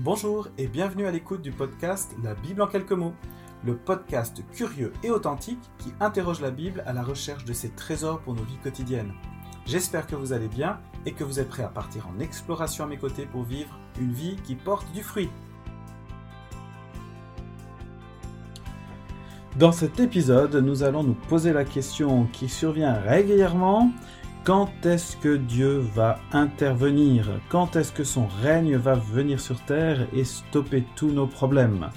Bonjour et bienvenue à l'écoute du podcast La Bible en quelques mots, le podcast curieux et authentique qui interroge la Bible à la recherche de ses trésors pour nos vies quotidiennes. J'espère que vous allez bien et que vous êtes prêts à partir en exploration à mes côtés pour vivre une vie qui porte du fruit. Dans cet épisode, nous allons nous poser la question qui survient régulièrement quand est-ce que Dieu va intervenir? Quand est-ce que son règne va venir sur terre et stopper tous nos problèmes?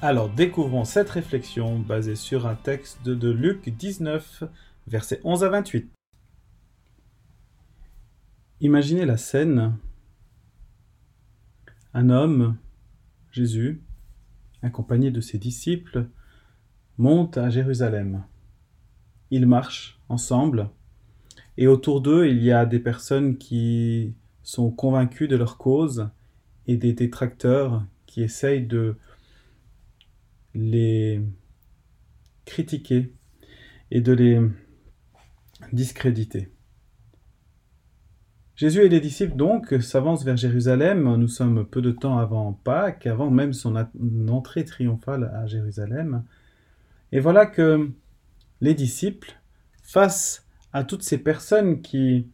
Alors découvrons cette réflexion basée sur un texte de Luc 19, versets 11 à 28. Imaginez la scène. Un homme, Jésus, accompagné de ses disciples, monte à Jérusalem. Ils marchent ensemble et autour d'eux, il y a des personnes qui sont convaincues de leur cause et des détracteurs qui essayent de les critiquer et de les discréditer. Jésus et les disciples donc s'avancent vers Jérusalem. Nous sommes peu de temps avant Pâques, avant même son entrée triomphale à Jérusalem. Et voilà que les disciples, face à toutes ces personnes qui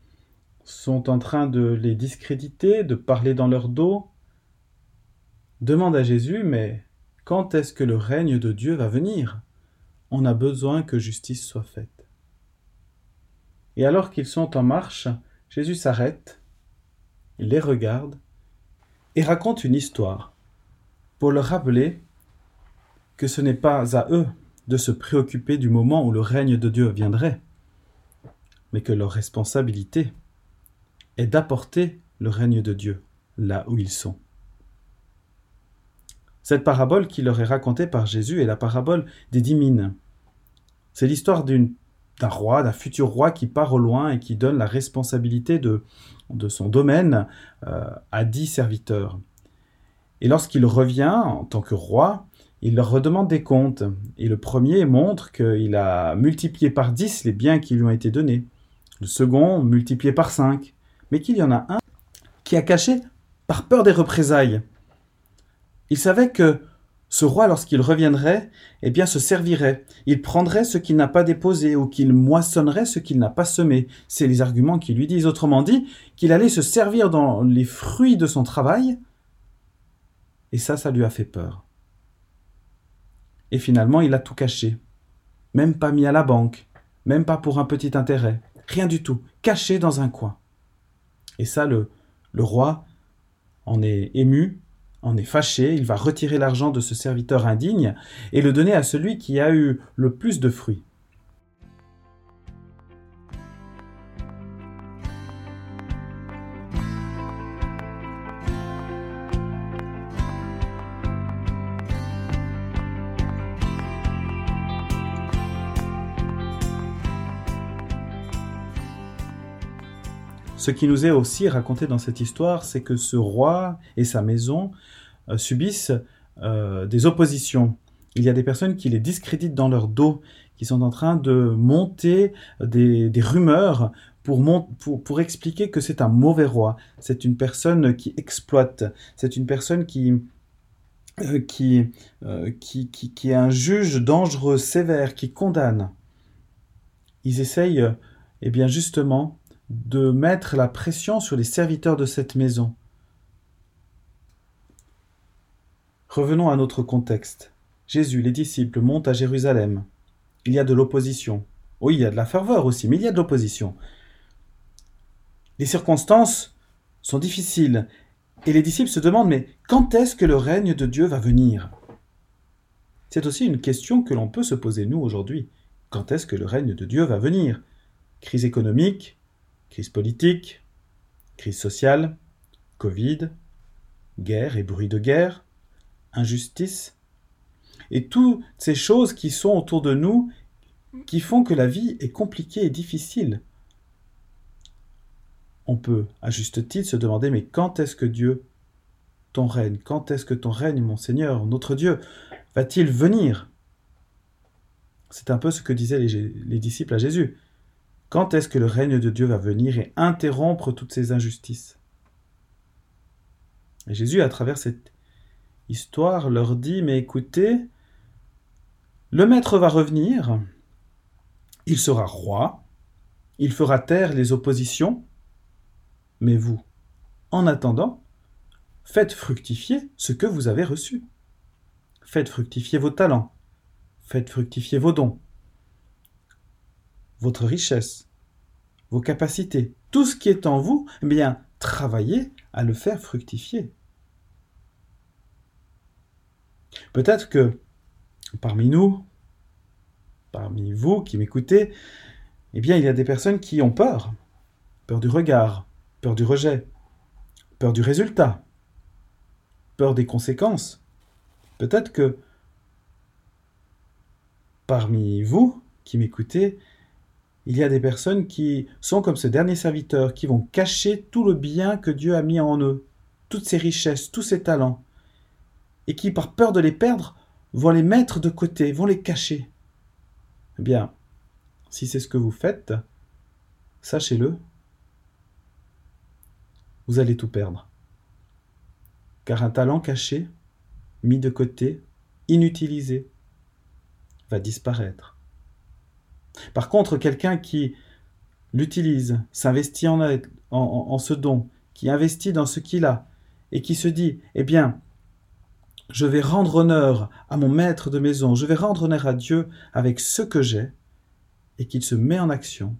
sont en train de les discréditer, de parler dans leur dos, demande à Jésus, mais quand est-ce que le règne de Dieu va venir? On a besoin que justice soit faite. Et alors qu'ils sont en marche, Jésus s'arrête, il les regarde et raconte une histoire pour leur rappeler que ce n'est pas à eux de se préoccuper du moment où le règne de Dieu viendrait, mais que leur responsabilité est d'apporter le règne de Dieu là où ils sont. Cette parabole qui leur est racontée par Jésus est la parabole des dix mines. C'est l'histoire d'un roi, d'un futur roi qui part au loin et qui donne la responsabilité de, son domaine euh, à dix serviteurs. Et lorsqu'il revient en tant que roi, il leur redemande des comptes. Et le premier montre qu'il a multiplié par dix les biens qui lui ont été donnés le second multiplié par 5, mais qu'il y en a un qui a caché par peur des représailles. Il savait que ce roi, lorsqu'il reviendrait, eh bien, se servirait. Il prendrait ce qu'il n'a pas déposé ou qu'il moissonnerait ce qu'il n'a pas semé. C'est les arguments qui lui disent. Autrement dit, qu'il allait se servir dans les fruits de son travail. Et ça, ça lui a fait peur. Et finalement, il a tout caché. Même pas mis à la banque. Même pas pour un petit intérêt. Rien du tout, caché dans un coin. Et ça, le, le roi en est ému, en est fâché, il va retirer l'argent de ce serviteur indigne et le donner à celui qui a eu le plus de fruits. Ce qui nous est aussi raconté dans cette histoire, c'est que ce roi et sa maison euh, subissent euh, des oppositions. Il y a des personnes qui les discréditent dans leur dos, qui sont en train de monter des, rumeurs pour, expliquer que c'est un mauvais roi. C'est une personne qui exploite. C'est une personne qui, euh, qui, qui, qui, est un juge dangereux, sévère, qui condamne. Ils essayent, eh bien justement, de mettre la pression sur les serviteurs de cette maison. Revenons à notre contexte. Jésus, les disciples montent à Jérusalem. Il y a de l'opposition. Oui, il y a de la ferveur aussi, mais il y a de l'opposition. Les circonstances sont difficiles et les disciples se demandent mais quand est-ce que le règne de Dieu va venir? C'est aussi une question que l'on peut se poser nous aujourd'hui. Quand est-ce que le règne de Dieu va venir? Crise économique, Crise politique, crise sociale, Covid, guerre et bruit de guerre, injustice, et toutes ces choses qui sont autour de nous qui font que la vie est compliquée et difficile. On peut, à juste titre, se demander, mais quand est-ce que Dieu, ton règne, quand est-ce que ton règne, mon Seigneur, notre Dieu, va-t-il venir? C'est un peu ce que disaient les, les disciples à Jésus. Quand est-ce que le règne de Dieu va venir et interrompre toutes ces injustices? Et Jésus, à travers cette histoire leur dit, mais écoutez, le maître va revenir, il sera roi, il fera taire les oppositions, mais vous, en attendant, faites fructifier ce que vous avez reçu. Faites fructifier vos talents, faites fructifier vos dons, votre richesse, vos capacités, tout ce qui est en vous, eh bien, travaillez à le faire fructifier. Peut-être que parmi nous, parmi vous qui m'écoutez, eh bien, il y a des personnes qui ont peur. Peur du regard, peur du rejet, peur du résultat, peur des conséquences. Peut-être que parmi vous qui m'écoutez, il y a des personnes qui sont comme ce dernier serviteur, qui vont cacher tout le bien que Dieu a mis en eux, toutes ses richesses, tous ses talents, et qui, par peur de les perdre, vont les mettre de côté, vont les cacher. Eh bien, si c'est ce que vous faites, sachez-le, vous allez tout perdre. Car un talent caché, mis de côté, inutilisé, va disparaître. Par contre, quelqu'un qui l'utilise, s'investit en, en, ce don, qui investit dans ce qu'il a, et qui se dit, eh bien, je vais rendre honneur à mon maître de maison, je vais rendre honneur à Dieu avec ce que j'ai, et qu'il se met en action,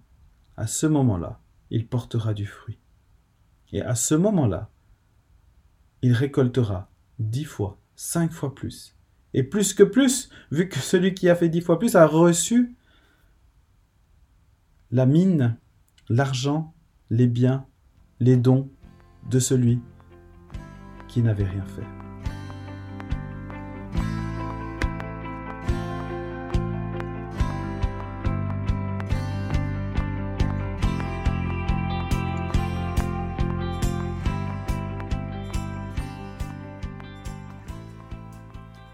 à ce moment-là, il portera du fruit. Et à ce moment-là, il récoltera dix fois, cinq fois plus. Et plus que plus, vu que celui qui a fait dix fois plus a reçu la mine, l'argent, les biens, les dons de celui qui n'avait rien fait.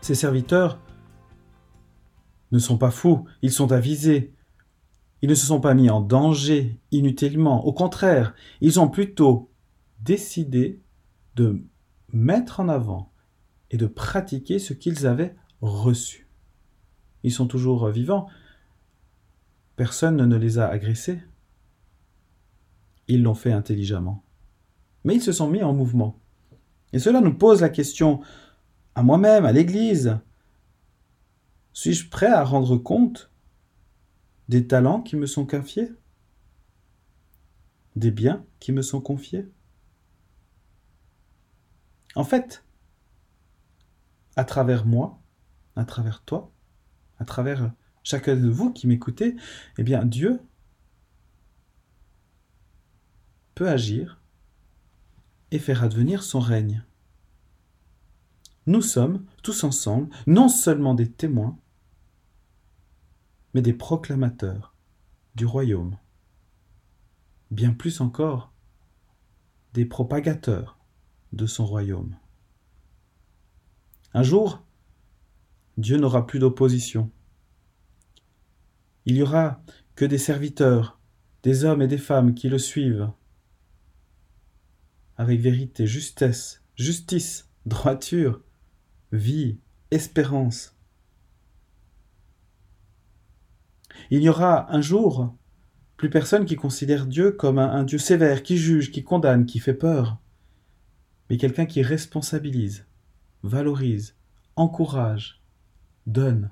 Ces serviteurs ne sont pas fous, ils sont avisés, ils ne se sont pas mis en danger inutilement. Au contraire, ils ont plutôt décidé de mettre en avant et de pratiquer ce qu'ils avaient reçu. Ils sont toujours vivants. Personne ne les a agressés. Ils l'ont fait intelligemment. Mais ils se sont mis en mouvement. Et cela nous pose la question à moi-même, à l'Église. Suis-je prêt à rendre compte des talents qui me sont confiés? Des biens qui me sont confiés? En fait, à travers moi, à travers toi, à travers chacun de vous qui m'écoutez, eh bien Dieu peut agir et faire advenir son règne. Nous sommes tous ensemble non seulement des témoins, mais des proclamateurs du royaume. Bien plus encore, des propagateurs de son royaume. Un jour, Dieu n'aura plus d'opposition. Il y aura que des serviteurs, des hommes et des femmes qui le suivent avec vérité, justesse, justice, droiture, vie, espérance. Il y aura un jour plus personne qui considère Dieu comme un, Dieu sévère, qui juge, qui condamne, qui fait peur, mais quelqu'un qui responsabilise, valorise, encourage, donne.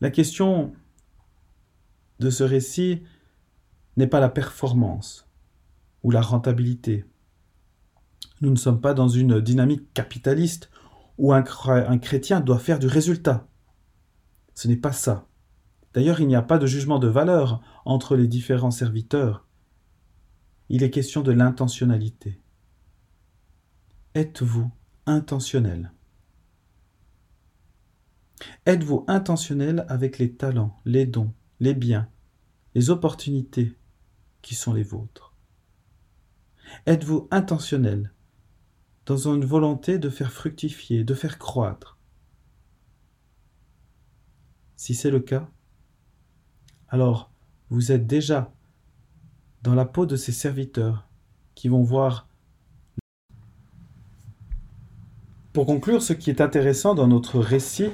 La question de ce récit n'est pas la performance ou la rentabilité. Nous ne sommes pas dans une dynamique capitaliste où un, chrétien doit faire du résultat. Ce n'est pas ça. D'ailleurs, il n'y a pas de jugement de valeur entre les différents serviteurs. Il est question de l'intentionnalité. Êtes-vous intentionnel? Êtes-vous intentionnel avec les talents, les dons, les biens, les opportunités qui sont les vôtres? Êtes-vous intentionnel dans une volonté de faire fructifier, de faire croître. Si c'est le cas, alors vous êtes déjà dans la peau de ces serviteurs qui vont voir Pour conclure, ce qui est intéressant dans notre récit,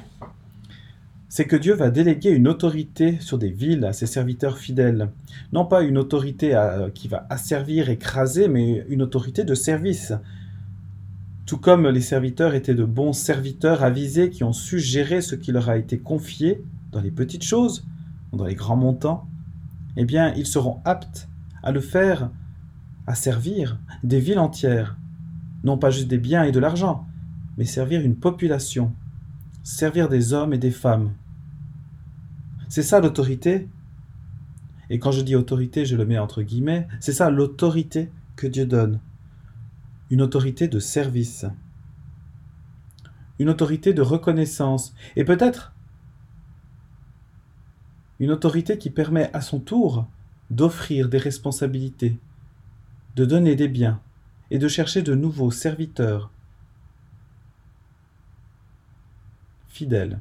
c'est que Dieu va déléguer une autorité sur des villes à ses serviteurs fidèles. Non pas une autorité qui va asservir, écraser, mais une autorité de service. Tout comme les serviteurs étaient de bons serviteurs avisés qui ont su gérer ce qui leur a été confié dans les petites choses, dans les grands montants, eh bien, ils seront aptes à le faire, à servir des villes entières, non pas juste des biens et de l'argent, mais servir une population, servir des hommes et des femmes. C'est ça l'autorité. Et quand je dis autorité, je le mets entre guillemets, c'est ça l'autorité que Dieu donne. Une autorité de service. Une autorité de reconnaissance. Et peut-être une autorité qui permet à son tour d'offrir des responsabilités, de donner des biens et de chercher de nouveaux serviteurs fidèles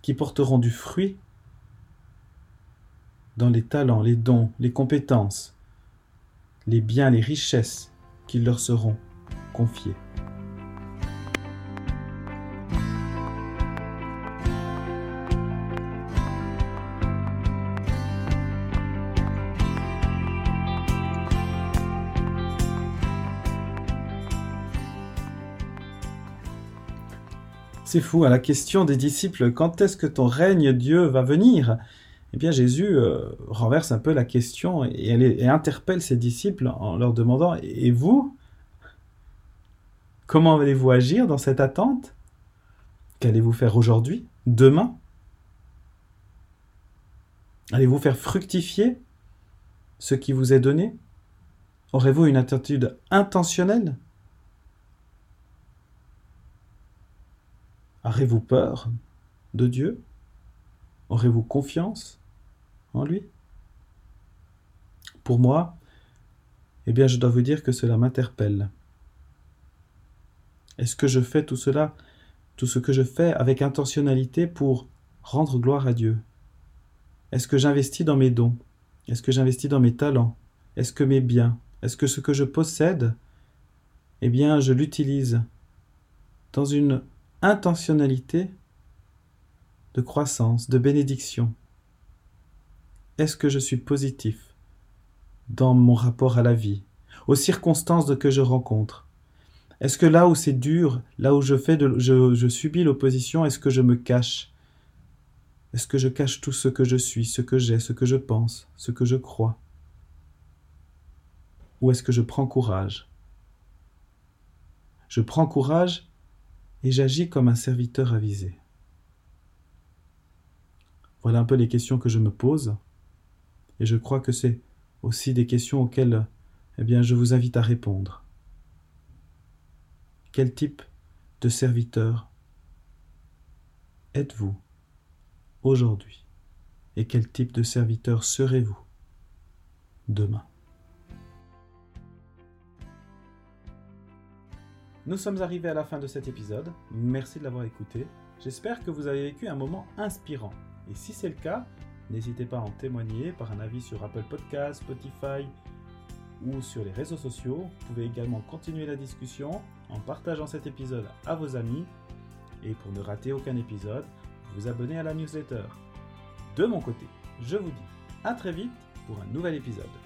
qui porteront du fruit dans les talents, les dons, les compétences, les biens, les richesses qui leur seront confiés. C'est fou, à la question des disciples, quand est-ce que ton règne, Dieu, va venir? Eh bien, Jésus euh, renverse un peu la question et, interpelle ses disciples en leur demandant, et vous Comment allez-vous agir dans cette attente? Qu'allez-vous faire aujourd'hui? Demain? Allez-vous faire fructifier ce qui vous est donné? Aurez-vous une attitude intentionnelle? Aurez-vous peur de Dieu? Aurez-vous confiance? Lui. Pour moi, eh bien, je dois vous dire que cela m'interpelle. Est-ce que je fais tout cela, tout ce que je fais avec intentionnalité pour rendre gloire à Dieu? Est-ce que j'investis dans mes dons? Est-ce que j'investis dans mes talents? Est-ce que mes biens? Est-ce que ce que je possède, eh bien, je l'utilise dans une intentionnalité de croissance, de bénédiction? Est-ce que je suis positif dans mon rapport à la vie, aux circonstances que je rencontre? Est-ce que là où c'est dur, là où je, fais subis l'opposition, est-ce que je me cache? Est-ce que je cache tout ce que je suis, ce que j'ai, ce que je pense, ce que je crois? Ou est-ce que je prends courage? Je prends courage et j'agis comme un serviteur avisé. Voilà un peu les questions que je me pose, et je crois que c'est aussi des questions auxquelles eh bien, je vous invite à répondre. Quel type de serviteur êtes-vous aujourd'hui? Et quel type de serviteur serez-vous demain? Nous sommes arrivés à la fin de cet épisode. Merci de l'avoir écouté. J'espère que vous avez vécu un moment inspirant. Et si c'est le cas, n'hésitez pas à en témoigner par un avis sur Apple Podcasts, Spotify ou sur les réseaux sociaux. Vous pouvez également continuer la discussion en partageant cet épisode à vos amis. Et pour ne rater aucun épisode, vous abonnez à la newsletter. De mon côté, je vous dis à très vite pour un nouvel épisode.